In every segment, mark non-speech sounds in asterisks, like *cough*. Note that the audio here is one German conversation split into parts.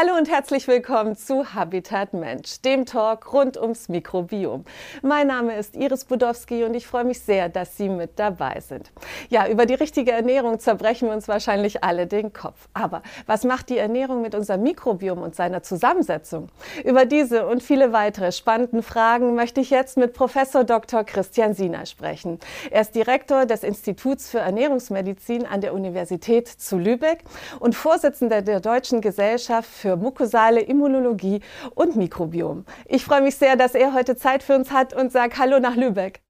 Hallo und herzlich willkommen zu Habitat Mensch, dem Talk rund ums Mikrobiom. Mein Name ist Iris Budowski und ich freue mich sehr, dass Sie mit dabei sind. Ja, über die richtige Ernährung zerbrechen wir uns wahrscheinlich alle den Kopf. Aber was macht die Ernährung mit unserem Mikrobiom und seiner Zusammensetzung? Über diese und viele weitere spannenden Fragen möchte ich jetzt mit Professor Dr. Christian Siener sprechen. Er ist Direktor des Instituts für Ernährungsmedizin an der Universität zu Lübeck und Vorsitzender der Deutschen Gesellschaft für mukosale Immunologie und Mikrobiom. Ich freue mich sehr, dass er heute Zeit für uns hat und sage Hallo nach Lübeck.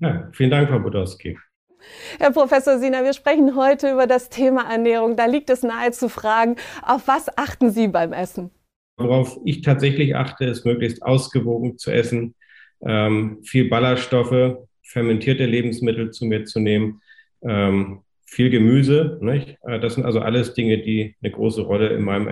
Ja, vielen Dank, Frau Budowski. Herr Professor Sina, wir sprechen heute über das Thema Ernährung. Da liegt es nahe zu fragen, auf was achten Sie beim Essen? Worauf ich tatsächlich achte, ist möglichst ausgewogen zu essen, ähm, viel Ballaststoffe, fermentierte Lebensmittel zu mir zu nehmen, ähm, viel Gemüse. Nicht? Äh, das sind also alles Dinge, die eine große Rolle in meinem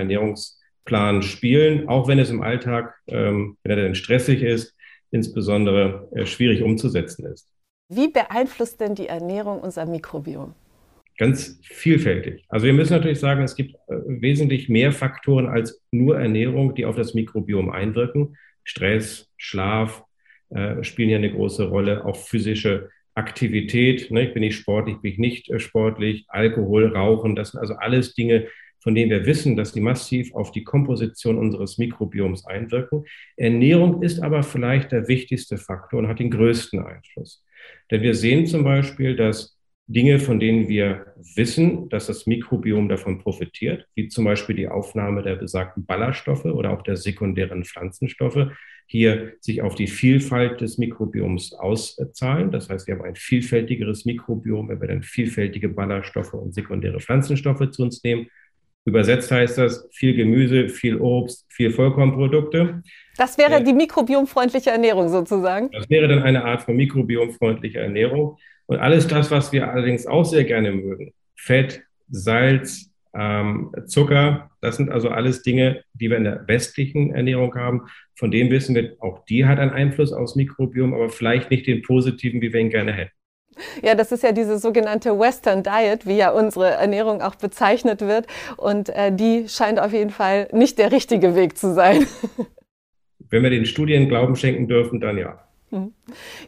Ernährungsplan spielen, auch wenn es im Alltag, ähm, wenn er denn stressig ist, insbesondere äh, schwierig umzusetzen ist. Wie beeinflusst denn die Ernährung unser Mikrobiom? Ganz vielfältig. Also wir müssen natürlich sagen, es gibt äh, wesentlich mehr Faktoren als nur Ernährung, die auf das Mikrobiom einwirken. Stress, Schlaf äh, spielen hier eine große Rolle, auch physische Aktivität, ne, bin ich sportlich, bin ich nicht äh, sportlich, Alkohol, Rauchen, das sind also alles Dinge, von denen wir wissen, dass sie massiv auf die Komposition unseres Mikrobioms einwirken. Ernährung ist aber vielleicht der wichtigste Faktor und hat den größten Einfluss. Denn wir sehen zum Beispiel, dass Dinge, von denen wir wissen, dass das Mikrobiom davon profitiert, wie zum Beispiel die Aufnahme der besagten Ballaststoffe oder auch der sekundären Pflanzenstoffe, hier sich auf die Vielfalt des Mikrobioms auszahlen. Das heißt, wir haben ein vielfältigeres Mikrobiom, wenn wir dann vielfältige Ballaststoffe und sekundäre Pflanzenstoffe zu uns nehmen. Übersetzt heißt das viel Gemüse, viel Obst, viel Vollkornprodukte. Das wäre die mikrobiomfreundliche Ernährung sozusagen. Das wäre dann eine Art von mikrobiomfreundlicher Ernährung. Und alles das, was wir allerdings auch sehr gerne mögen, Fett, Salz, ähm, Zucker, das sind also alles Dinge, die wir in der westlichen Ernährung haben. Von denen wissen wir, auch die hat einen Einfluss aufs Mikrobiom, aber vielleicht nicht den positiven, wie wir ihn gerne hätten. Ja, das ist ja diese sogenannte Western Diet, wie ja unsere Ernährung auch bezeichnet wird. Und äh, die scheint auf jeden Fall nicht der richtige Weg zu sein. *laughs* Wenn wir den Studien Glauben schenken dürfen, dann ja. Mhm.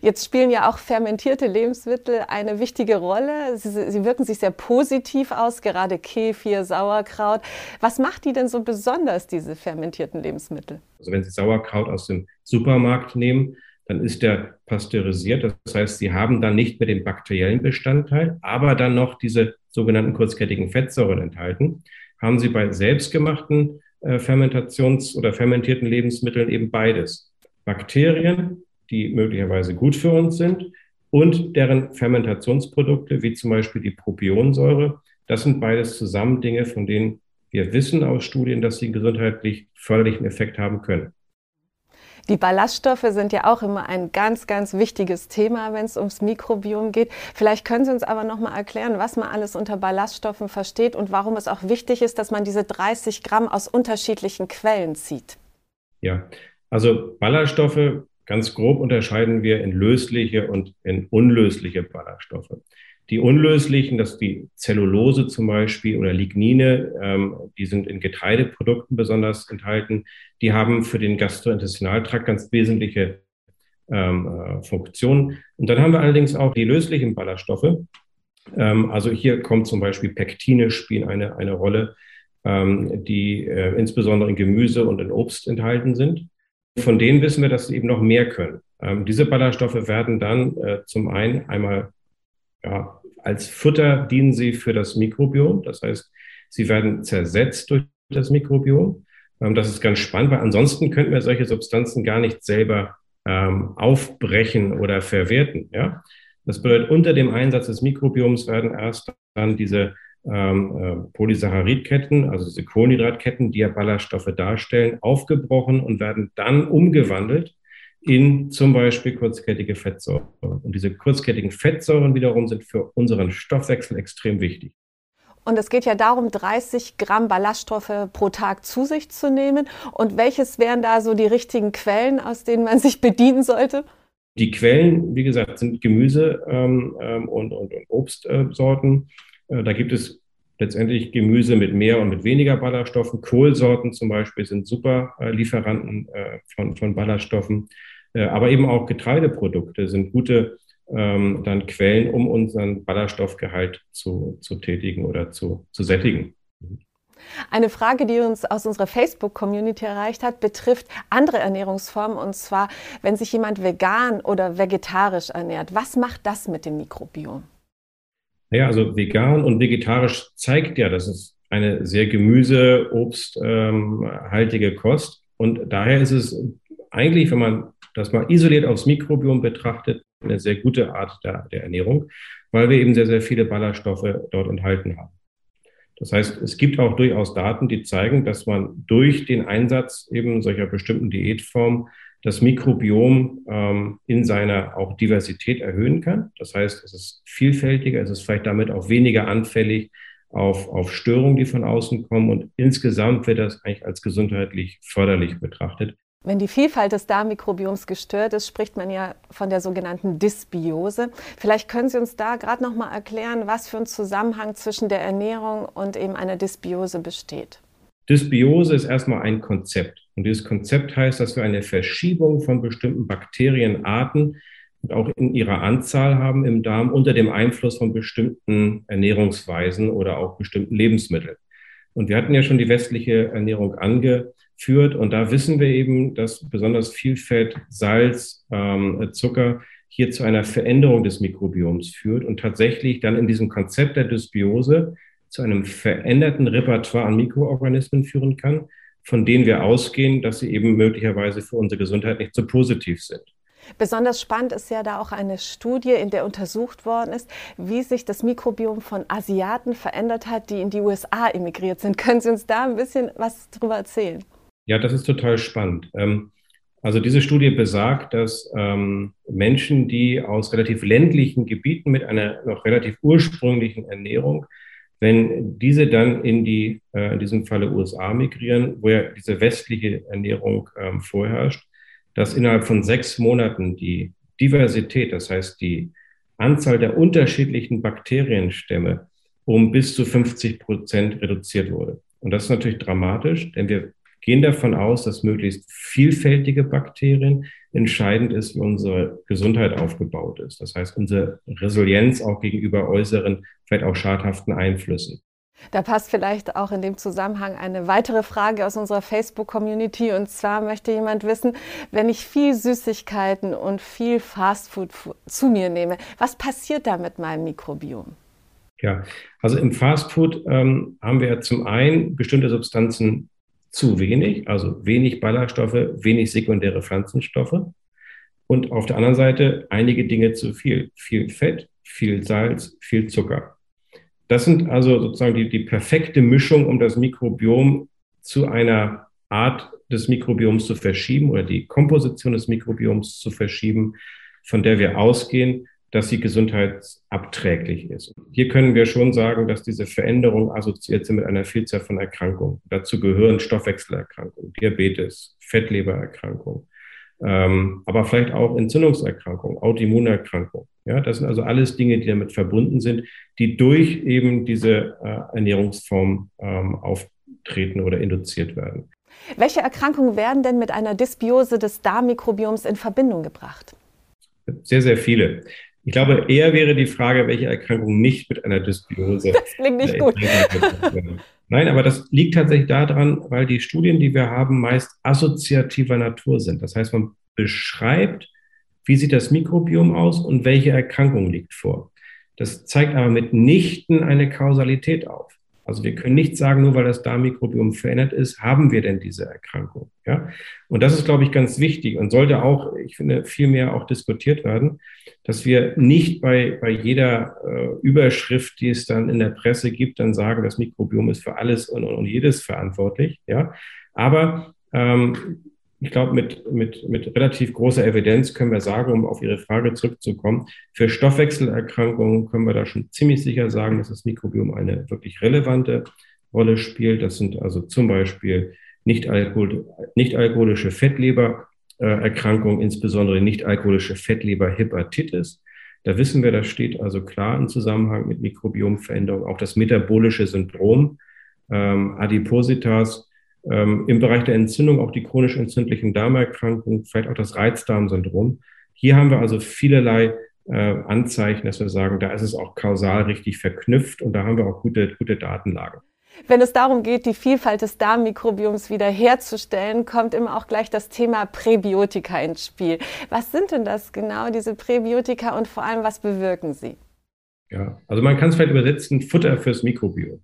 Jetzt spielen ja auch fermentierte Lebensmittel eine wichtige Rolle. Sie, sie, wirken sich sehr positiv aus, gerade Kefir, Sauerkraut. Was macht die denn so besonders, diese fermentierten Lebensmittel? Also wenn Sie Sauerkraut aus dem Supermarkt nehmen, dann ist der pasteurisiert. Das heißt, Sie haben dann nicht mehr den bakteriellen Bestandteil, aber dann noch diese sogenannten kurzkettigen Fettsäuren enthalten. Haben Sie bei selbstgemachten äh, Fermentations- oder fermentierten Lebensmitteln eben beides. Bakterien die möglicherweise gut für uns sind und deren Fermentationsprodukte, wie zum Beispiel die Propionsäure. Das sind beides zusammen Dinge, von denen wir wissen aus Studien, dass sie einen gesundheitlich förderlichen Effekt haben können. Die Ballaststoffe sind ja auch immer ein ganz, ganz wichtiges Thema, wenn es ums Mikrobiom geht. Vielleicht können Sie uns aber noch mal erklären, was man alles unter Ballaststoffen versteht und warum es auch wichtig ist, dass man diese 30 Gramm aus unterschiedlichen Quellen zieht. Ja, also Ballaststoffe Ganz grob unterscheiden wir in lösliche und in unlösliche Ballaststoffe. Die unlöslichen, das ist die Zellulose zum Beispiel oder Lignine, ähm, die sind in Getreideprodukten besonders enthalten. Die haben für den Gastrointestinaltrakt ganz wesentliche ähm, äh, Funktionen. Und dann haben wir allerdings auch die löslichen Ballaststoffe. Ähm, also hier kommt zum Beispiel Pektine spielen eine, eine Rolle, ähm, die äh, insbesondere in Gemüse und in Obst enthalten sind. Von denen wissen wir, dass sie eben noch mehr können. Ähm, diese Ballaststoffe werden dann äh, zum einen einmal ja, als Futter dienen sie für das Mikrobiom. Das heißt, sie werden zersetzt durch das Mikrobiom. Ähm, das ist ganz spannend, weil ansonsten könnten wir solche Substanzen gar nicht selber ähm, aufbrechen oder verwerten. Ja? Das bedeutet, unter dem Einsatz des Mikrobioms werden erst dann diese ähm, äh, Polysaccharidketten, also diese Kohlenhydratketten, die ja Ballaststoffe darstellen, aufgebrochen und werden dann umgewandelt in zum Beispiel kurzkettige Fettsäuren. Und diese kurzkettigen Fettsäuren wiederum sind für unseren Stoffwechsel extrem wichtig. Und es geht ja darum, 30 Gramm Ballaststoffe pro Tag zu sich zu nehmen. Und welches wären da so die richtigen Quellen, aus denen man sich bedienen sollte? Die Quellen, wie gesagt, sind Gemüse ähm, ähm und, und, und Obstsorten. Äh, da gibt es letztendlich Gemüse mit mehr und mit weniger Ballaststoffen. Kohlsorten zum Beispiel sind super äh, Lieferanten äh, von, von Ballaststoffen. Äh, aber eben auch Getreideprodukte sind gute ähm, dann Quellen, um unseren Ballaststoffgehalt zu, zu tätigen oder zu, zu sättigen. Eine Frage, die uns aus unserer Facebook-Community erreicht hat, betrifft andere Ernährungsformen und zwar, wenn sich jemand vegan oder vegetarisch ernährt. Was macht das mit dem Mikrobiom? Ja, also vegan und vegetarisch zeigt ja, dass es eine sehr Gemüse-, Obsthaltige ähm, Kost. Und daher ist es eigentlich, wenn man das mal isoliert aufs Mikrobiom betrachtet, eine sehr gute Art der, der Ernährung, weil wir eben sehr, sehr viele Ballaststoffe dort enthalten haben. Das heißt, es gibt auch durchaus Daten, die zeigen, dass man durch den Einsatz eben solcher bestimmten Diätform das Mikrobiom ähm, in seiner auch Diversität erhöhen kann. Das heißt, es ist vielfältiger, es ist vielleicht damit auch weniger anfällig auf, auf Störungen, die von außen kommen. Und insgesamt wird das eigentlich als gesundheitlich förderlich betrachtet. Wenn die Vielfalt des Darmmikrobioms gestört ist, spricht man ja von der sogenannten Dysbiose. Vielleicht können Sie uns da gerade noch mal erklären, was für ein Zusammenhang zwischen der Ernährung und eben einer Dysbiose besteht. Dysbiose ist erstmal ein Konzept. Und dieses Konzept heißt, dass wir eine Verschiebung von bestimmten Bakterienarten und auch in ihrer Anzahl haben im Darm unter dem Einfluss von bestimmten Ernährungsweisen oder auch bestimmten Lebensmitteln. Und wir hatten ja schon die westliche Ernährung angeführt und da wissen wir eben, dass besonders viel Fett, Salz, ähm, Zucker hier zu einer Veränderung des Mikrobioms führt und tatsächlich dann in diesem Konzept der Dysbiose zu einem veränderten Repertoire an Mikroorganismen führen kann, von denen wir ausgehen, dass sie eben möglicherweise für unsere Gesundheit nicht so positiv sind. Besonders spannend ist ja da auch eine Studie, in der untersucht worden ist, wie sich das Mikrobiom von Asiaten verändert hat, die in die USA emigriert sind. Können Sie uns da ein bisschen was darüber erzählen? Ja, das ist total spannend. Ähm, also diese Studie besagt, dass ähm, Menschen, die aus relativ ländlichen Gebieten mit einer noch relativ ursprünglichen Ernährung wenn diese dann in die, äh, in diesem Falle USA migrieren, wo ja diese westliche Ernährung ähm, vorherrscht, dass innerhalb von sechs Monaten die Diversität, das heißt die Anzahl der unterschiedlichen Bakterienstämme um bis zu 50 Prozent reduziert wurde. Und das ist natürlich dramatisch, denn wir gehen davon aus, dass möglichst vielfältige Bakterien entscheidend ist, wie unsere Gesundheit aufgebaut ist. Das heißt, unsere Resilienz auch gegenüber äußeren, vielleicht auch schadhaften Einflüssen. Da passt vielleicht auch in dem Zusammenhang eine weitere Frage aus unserer Facebook-Community. Und zwar möchte jemand wissen, wenn ich viel Süßigkeiten und viel Fastfood zu mir nehme, was passiert da mit meinem Mikrobiom? Ja, also im Fastfood ähm, haben wir zum einen bestimmte Substanzen zu wenig, also wenig Ballaststoffe, wenig sekundäre Pflanzenstoffe. Und auf der anderen Seite einige Dinge zu viel. Viel Fett, viel Salz, viel Zucker. Das sind also sozusagen die, die perfekte Mischung, um das Mikrobiom zu einer Art des Mikrobioms zu verschieben oder die Komposition des Mikrobioms zu verschieben, von der wir ausgehen, dass sie gesundheitsabträglich ist. Hier können wir schon sagen, dass diese Veränderungen assoziiert sind mit einer Vielzahl von Erkrankungen. Dazu gehören Stoffwechselerkrankungen, Diabetes, Fettlebererkrankungen, ähm, aber vielleicht auch Entzündungserkrankungen, Autoimmunerkrankungen. Ja, das sind also alles Dinge, die damit verbunden sind, die durch eben diese äh, Ernährungsform ähm, auftreten oder induziert werden. Welche Erkrankungen werden denn mit einer Dysbiose des Darmmikrobioms in Verbindung gebracht? Sehr, sehr viele. Ich glaube, eher wäre die Frage, welche Erkrankung nicht mit einer Dysbiose. Das klingt nicht gut. Nein, aber das liegt tatsächlich daran, weil die Studien, die wir haben, meist assoziativer Natur sind. Das heißt, man beschreibt, wie sieht das Mikrobiom aus und welche Erkrankung liegt vor. Das zeigt aber mitnichten eine Kausalität auf. Also wir können nicht sagen, nur weil das Darmmikrobiom verändert ist, haben wir denn diese Erkrankung. Ja? Und das ist, glaube ich, ganz wichtig und sollte auch, ich finde, viel mehr auch diskutiert werden, dass wir nicht bei, bei jeder äh, Überschrift, die es dann in der Presse gibt, dann sagen, das Mikrobiom ist für alles und, und, und jedes verantwortlich. Ja? Aber ähm, ich glaube, mit, mit, mit relativ großer Evidenz können wir sagen, um auf Ihre Frage zurückzukommen, für Stoffwechselerkrankungen können wir da schon ziemlich sicher sagen, dass das Mikrobiom eine wirklich relevante Rolle spielt. Das sind also zum Beispiel nicht-alkohol, nicht-alkoholische Fettlebererkrankungen, insbesondere nicht-alkoholische Fettleberhepatitis. Da wissen wir, das steht also klar im Zusammenhang mit Mikrobiomveränderung. Auch das metabolische Syndrom, ähm, Adipositas, ähm, im Bereich der Entzündung auch die chronisch entzündlichen Darmerkrankungen, vielleicht auch das Reizdarmsyndrom. Hier haben wir also vielerlei äh, Anzeichen, dass wir sagen, da ist es auch kausal richtig verknüpft und da haben wir auch gute, gute Datenlagen. Wenn es darum geht, die Vielfalt des Darmmikrobioms wiederherzustellen, kommt immer auch gleich das Thema Präbiotika ins Spiel. Was sind denn das genau, diese Präbiotika und vor allem, was bewirken sie? Ja, also man kann es vielleicht übersetzen, Futter fürs Mikrobiom.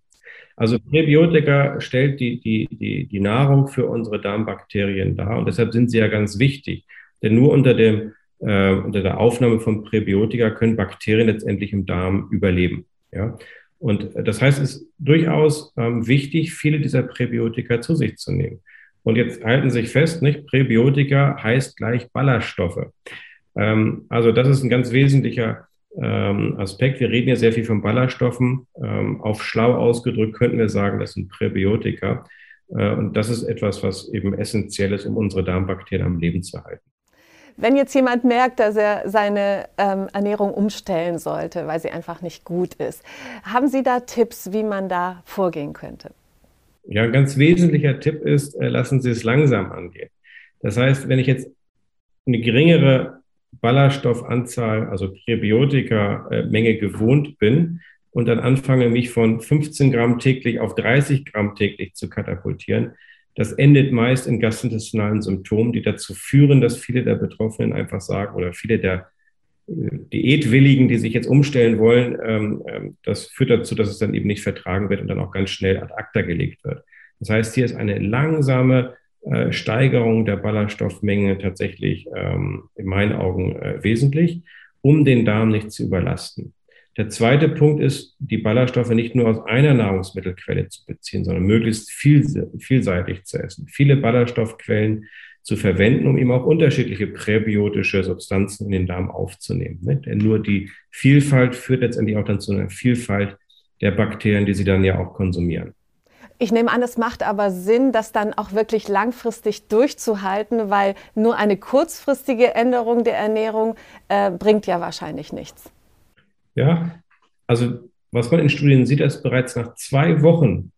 Also Präbiotika stellt die, die, die, die Nahrung für unsere Darmbakterien dar und deshalb sind sie ja ganz wichtig. Denn nur unter, dem, äh, unter der Aufnahme von Präbiotika können Bakterien letztendlich im Darm überleben. Ja? Und das heißt, es ist durchaus ähm, wichtig, viele dieser Präbiotika zu sich zu nehmen. Und jetzt halten Sie sich fest, nicht? Präbiotika heißt gleich Ballaststoffe. Ähm, also das ist ein ganz wesentlicher ähm, Aspekt. Wir reden ja sehr viel von Ballaststoffen. Ähm, auf schlau ausgedrückt könnten wir sagen, das sind Präbiotika. Äh, und das ist etwas, was eben essentiell ist, um unsere Darmbakterien am Leben zu halten. Wenn jetzt jemand merkt, dass er seine ähm, Ernährung umstellen sollte, weil sie einfach nicht gut ist, haben Sie da Tipps, wie man da vorgehen könnte? Ja, ein ganz wesentlicher Tipp ist, äh, lassen Sie es langsam angehen. Das heißt, wenn ich jetzt eine geringere Ballaststoffanzahl, also Präbiotika-Menge gewohnt bin und dann anfange, mich von 15 Gramm täglich auf 30 Gramm täglich zu katapultieren, das endet meist in gastrointestinalen Symptomen, die dazu führen, dass viele der Betroffenen einfach sagen oder viele der äh, Diätwilligen, die sich jetzt umstellen wollen, ähm, ähm, das führt dazu, dass es dann eben nicht vertragen wird und dann auch ganz schnell ad acta gelegt wird. Das heißt, hier ist eine langsame äh, Steigerung der Ballaststoffmenge tatsächlich ähm, in meinen Augen äh, wesentlich, um den Darm nicht zu überlasten. Der zweite Punkt ist, die Ballaststoffe nicht nur aus einer Nahrungsmittelquelle zu beziehen, sondern möglichst viel, vielseitig zu essen. Viele Ballaststoffquellen zu verwenden, um eben auch unterschiedliche präbiotische Substanzen in den Darm aufzunehmen. Ne? Denn nur die Vielfalt führt letztendlich auch dann zu einer Vielfalt der Bakterien, die sie dann ja auch konsumieren. Ich nehme an, es macht aber Sinn, das dann auch wirklich langfristig durchzuhalten, weil nur eine kurzfristige Änderung der Ernährung äh, bringt ja wahrscheinlich nichts. Ja, also was man in Studien sieht, ist bereits nach zwei Wochen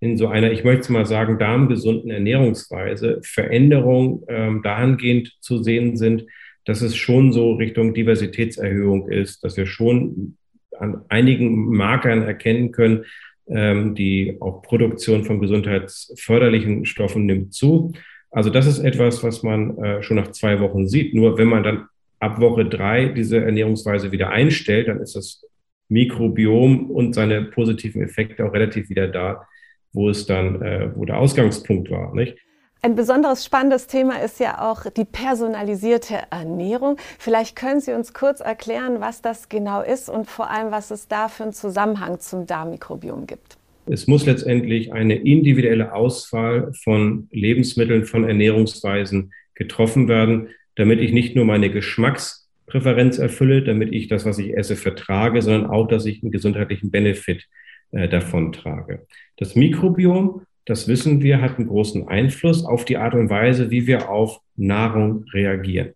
in so einer, ich möchte mal sagen, darmgesunden Ernährungsweise Veränderungen ähm, dahingehend zu sehen sind, dass es schon so Richtung Diversitätserhöhung ist, dass wir schon an einigen Markern erkennen können, ähm, die auch Produktion von gesundheitsförderlichen Stoffen nimmt zu. Also das ist etwas, was man äh, schon nach zwei Wochen sieht. Nur wenn man dann ab Woche drei diese Ernährungsweise wieder einstellt, dann ist das Mikrobiom und seine positiven Effekte auch relativ wieder da, wo es dann, äh, wo der Ausgangspunkt war. Nicht? Ein besonderes spannendes Thema ist ja auch die personalisierte Ernährung. Vielleicht können Sie uns kurz erklären, was das genau ist und vor allem, was es da für einen Zusammenhang zum Darmmikrobiom gibt. Es muss letztendlich eine individuelle Auswahl von Lebensmitteln, von Ernährungsweisen getroffen werden, damit ich nicht nur meine Geschmackspräferenz erfülle, damit ich das, was ich esse, vertrage, sondern auch, dass ich einen gesundheitlichen Benefit äh, davon trage. Das Mikrobiom, das wissen wir, hat einen großen Einfluss auf die Art und Weise, wie wir auf Nahrung reagieren.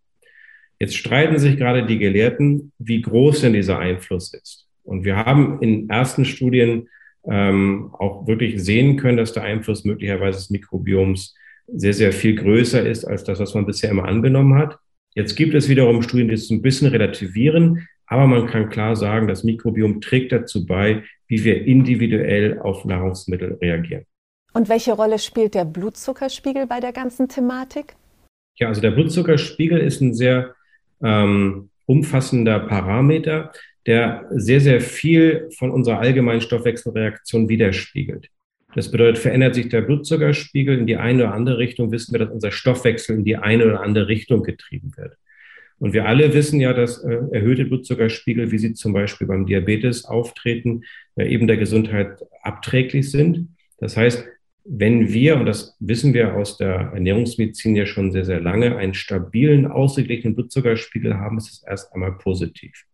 Jetzt streiten sich gerade die Gelehrten, wie groß denn dieser Einfluss ist. Und wir haben in ersten Studien ähm, auch wirklich sehen können, dass der Einfluss möglicherweise des Mikrobioms sehr, sehr viel größer ist als das, was man bisher immer angenommen hat. Jetzt gibt es wiederum Studien, die es ein bisschen relativieren, aber man kann klar sagen, das Mikrobiom trägt dazu bei, wie wir individuell auf Nahrungsmittel reagieren. Und welche Rolle spielt der Blutzuckerspiegel bei der ganzen Thematik? Ja, also der Blutzuckerspiegel ist ein sehr ähm, umfassender Parameter, der sehr, sehr viel von unserer allgemeinen Stoffwechselreaktion widerspiegelt. Das bedeutet, verändert sich der Blutzuckerspiegel in die eine oder andere Richtung, wissen wir, dass unser Stoffwechsel in die eine oder andere Richtung getrieben wird. Und wir alle wissen ja, dass äh, erhöhte Blutzuckerspiegel, wie sie zum Beispiel beim Diabetes auftreten, eben der Gesundheit abträglich sind. Das heißt, wenn wir, und das wissen wir aus der Ernährungsmedizin ja schon sehr, sehr lange, einen stabilen, ausgeglichenen Blutzuckerspiegel haben, ist es erst einmal positiv.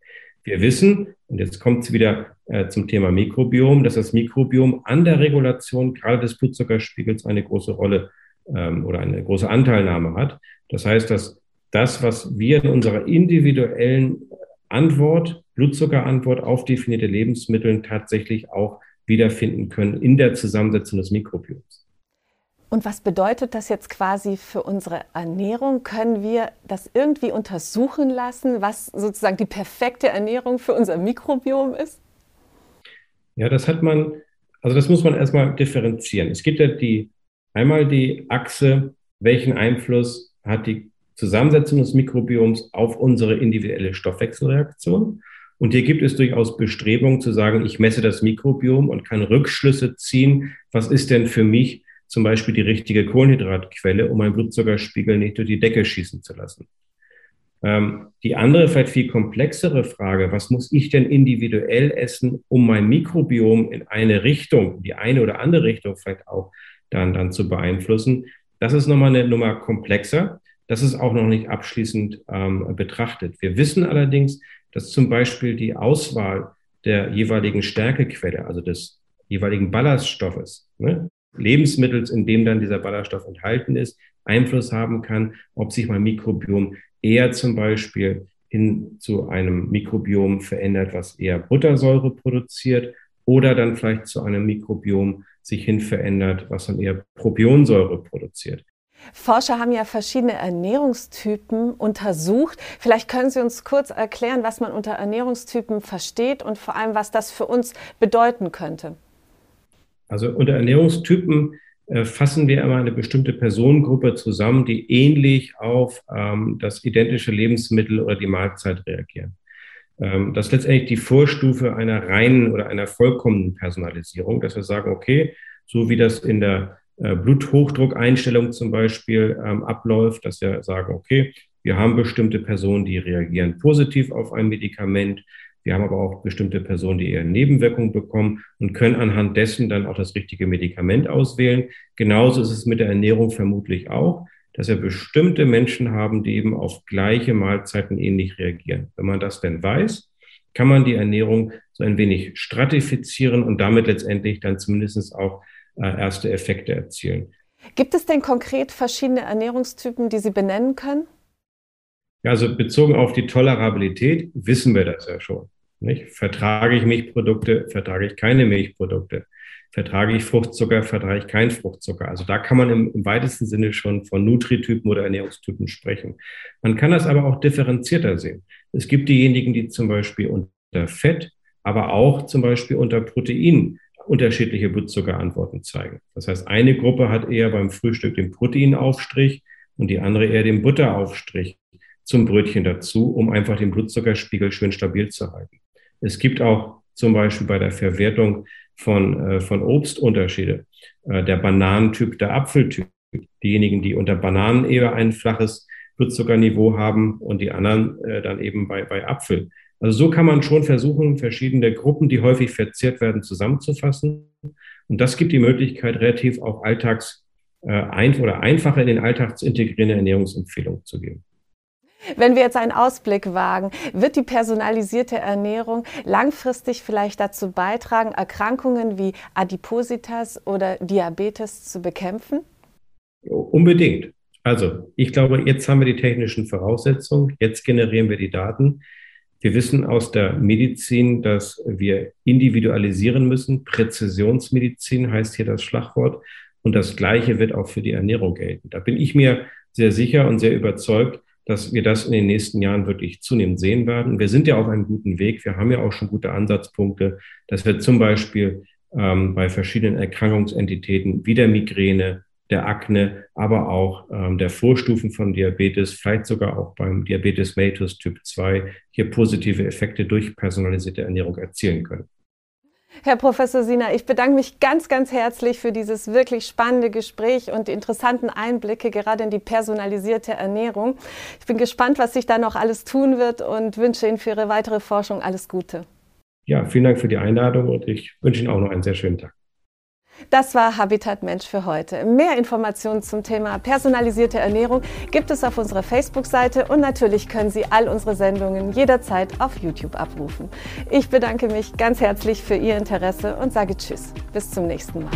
Wir wissen, und jetzt kommt es wieder äh, zum Thema Mikrobiom, dass das Mikrobiom an der Regulation gerade des Blutzuckerspiegels eine große Rolle ähm, oder eine große Anteilnahme hat. Das heißt, dass das, was wir in unserer individuellen Antwort, Blutzuckerantwort auf definierte Lebensmittel tatsächlich auch wiederfinden können in der Zusammensetzung des Mikrobioms. Und was bedeutet das jetzt quasi für unsere Ernährung? Können wir das irgendwie untersuchen lassen, was sozusagen die perfekte Ernährung für unser Mikrobiom ist? Ja, das hat man, also das muss man erstmal differenzieren. Es gibt ja die, einmal die Achse, welchen Einfluss hat die Zusammensetzung des Mikrobioms auf unsere individuelle Stoffwechselreaktion. Und hier gibt es durchaus Bestrebungen zu sagen, ich messe das Mikrobiom und kann Rückschlüsse ziehen. Was ist denn für mich zum Beispiel die richtige Kohlenhydratquelle, um meinen Blutzuckerspiegel nicht durch die Decke schießen zu lassen? Ähm, die andere, vielleicht viel komplexere Frage, was muss ich denn individuell essen, um mein Mikrobiom in eine Richtung, die eine oder andere Richtung vielleicht auch dann, dann zu beeinflussen? Das ist nochmal eine Nummer komplexer. Das ist auch noch nicht abschließend ähm, betrachtet. Wir wissen allerdings, dass zum Beispiel die Auswahl der jeweiligen Stärkequelle, also des jeweiligen Ballaststoffes, ne, Lebensmittels, in dem dann dieser Ballaststoff enthalten ist, Einfluss haben kann, ob sich mein Mikrobiom eher zum Beispiel hin zu einem Mikrobiom verändert, was eher Buttersäure produziert oder dann vielleicht zu einem Mikrobiom sich hin verändert, was dann eher Propionsäure produziert. Forscher haben ja verschiedene Ernährungstypen untersucht. Vielleicht können Sie uns kurz erklären, was man unter Ernährungstypen versteht und vor allem, was das für uns bedeuten könnte. Also unter Ernährungstypen äh, fassen wir immer eine bestimmte Personengruppe zusammen, die ähnlich auf ähm, das identische Lebensmittel oder die Mahlzeit reagieren. Ähm, das ist letztendlich die Vorstufe einer reinen oder einer vollkommenen Personalisierung, dass wir sagen, okay, so wie das in der Bluthochdruckeinstellung zum Beispiel ähm, abläuft, dass wir sagen, okay, wir haben bestimmte Personen, die reagieren positiv auf ein Medikament. Wir haben aber auch bestimmte Personen, die eher Nebenwirkungen bekommen und können anhand dessen dann auch das richtige Medikament auswählen. Genauso ist es mit der Ernährung vermutlich auch, dass wir bestimmte Menschen haben, die eben auf gleiche Mahlzeiten ähnlich reagieren. Wenn man das denn weiß, kann man die Ernährung so ein wenig stratifizieren und damit letztendlich dann zumindest auch äh, erste Effekte erzielen. Gibt es denn konkret verschiedene Ernährungstypen, die Sie benennen können? Ja, also bezogen auf die Tolerabilität wissen wir das ja schon. Nicht? Vertrage ich Milchprodukte, vertrage ich keine Milchprodukte. Vertrage ich Fruchtzucker, vertrage ich keinen Fruchtzucker. Also da kann man im, im weitesten Sinne schon von Nutritypen oder Ernährungstypen sprechen. Man kann das aber auch differenzierter sehen. Es gibt diejenigen, die zum Beispiel unter Fett, aber auch zum Beispiel unter Protein unterschiedliche Blutzuckerantworten zeigen. Das heißt, eine Gruppe hat eher beim Frühstück den Proteinaufstrich und die andere eher den Butteraufstrich zum Brötchen dazu, um einfach den Blutzuckerspiegel schön stabil zu halten. Es gibt auch zum Beispiel bei der Verwertung von, äh, von Obst Unterschiede. Äh, der Bananentyp, der Apfeltyp. Diejenigen, die unter Bananen eher ein flaches Blutzuckerniveau haben und die anderen äh, dann eben bei, bei Apfel. Also so kann man schon versuchen, verschiedene Gruppen, die häufig verzehrt werden, zusammenzufassen. Und das gibt die Möglichkeit, relativ auch alltags äh, ein oder einfacher in den Alltag zu integrieren, Ernährungsempfehlungen zu geben. Wenn wir jetzt einen Ausblick wagen, wird die personalisierte Ernährung langfristig vielleicht dazu beitragen, Erkrankungen wie Adipositas oder Diabetes zu bekämpfen? Unbedingt. Also, ich glaube, jetzt haben wir die technischen Voraussetzungen, jetzt generieren wir die Daten. Wir wissen aus der Medizin, dass wir individualisieren müssen. Präzisionsmedizin heißt hier das Schlagwort. Und das Gleiche wird auch für die Ernährung gelten. Da bin ich mir sehr sicher und sehr überzeugt, dass wir das in den nächsten Jahren wirklich zunehmend sehen werden. Wir sind ja auf einem guten Weg. Wir haben ja auch schon gute Ansatzpunkte, dass wir zum Beispiel ähm, bei verschiedenen Erkrankungsentitäten wie der Migräne, der Akne, aber auch ähm, der Vorstufen von Diabetes, vielleicht sogar auch beim Diabetes mellitus Typ 2 hier positive Effekte durch personalisierte Ernährung erzielen können. Herr Professor Sina, ich bedanke mich ganz, ganz herzlich für dieses wirklich spannende Gespräch und die interessanten Einblicke gerade in die personalisierte Ernährung. Ich bin gespannt, was sich da noch alles tun wird und wünsche Ihnen für Ihre weitere Forschung alles Gute. Ja, vielen Dank für die Einladung und ich wünsche Ihnen auch noch einen sehr schönen Tag. Das war Habitat Mensch für heute. Mehr Informationen zum Thema personalisierte Ernährung gibt es auf unserer Facebook-Seite und natürlich können Sie all unsere Sendungen jederzeit auf YouTube abrufen. Ich bedanke mich ganz herzlich für Ihr Interesse und sage Tschüss. Bis zum nächsten Mal.